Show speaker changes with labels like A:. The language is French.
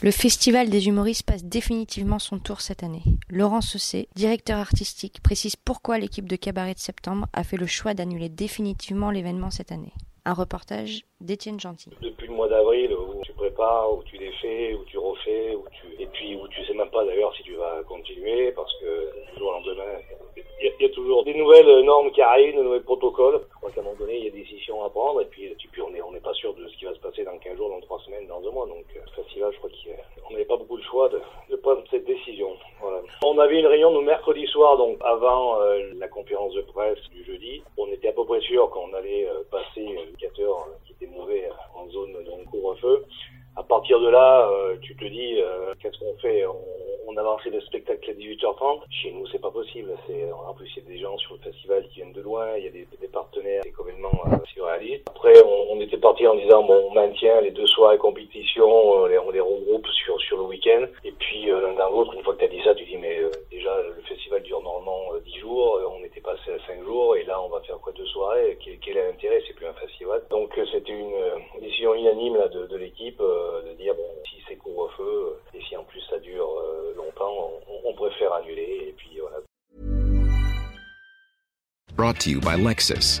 A: Le Festival des humoristes passe définitivement son tour cette année. Laurent Sessé, directeur artistique, précise pourquoi l'équipe de Cabaret de Septembre a fait le choix d'annuler définitivement l'événement cette année. Un reportage d'Étienne Gentil.
B: Depuis le mois d'avril, où tu prépares, où tu défais, où tu refais, tu... et puis où tu sais même pas d'ailleurs si tu vas continuer, parce que du jour au lendemain, il y, a toujours des nouvelles normes qui arrivent, de nouveaux protocoles. Je crois qu'à un moment donné, il y a des décisions à prendre, et puis, puis on n'est on n'est pas sûr de ce qui va se passer dans 15 jours, dans 3 semaines, dans un mois. Donc, le festival, je crois qu'on n'avait pas beaucoup le de, de prendre cette décision. On avait une réunion nous mercredi soir, donc avant euh, la conférence de presse du jeudi. On était à peu près sûr qu'on allait euh, passer l'indicateur qui était mauvais en zone donc couvre-feu. À partir de là, euh, tu te dis, euh, qu'est-ce qu'on fait? On, on avançait le spectacle à 18h30. Chez nous, c'est pas possible. En plus il y a des gens sur le festival qui viennent de loin. Il y a des, des partenaires, c'est complètement euh. Après, on, était parti en disant bon, on maintient les deux soirées compétition, on les, on les regroupe sur sur le week-end. Et puis l'un dans l'autre, une fois que tu as dit ça, tu dis mais déjà le festival dure normalement 10 jours. on était passé à 5 jours et là on va faire quoi deux soirées Quel, est l'intérêt? C'est plus un festival. Donc c'était une décision unanime de, l'équipe de dire bon si c'est couvre-feu et si en plus ça dure euh, longtemps, on, on, préfère annuler et puis voilà.
C: Brought to you by Lexus.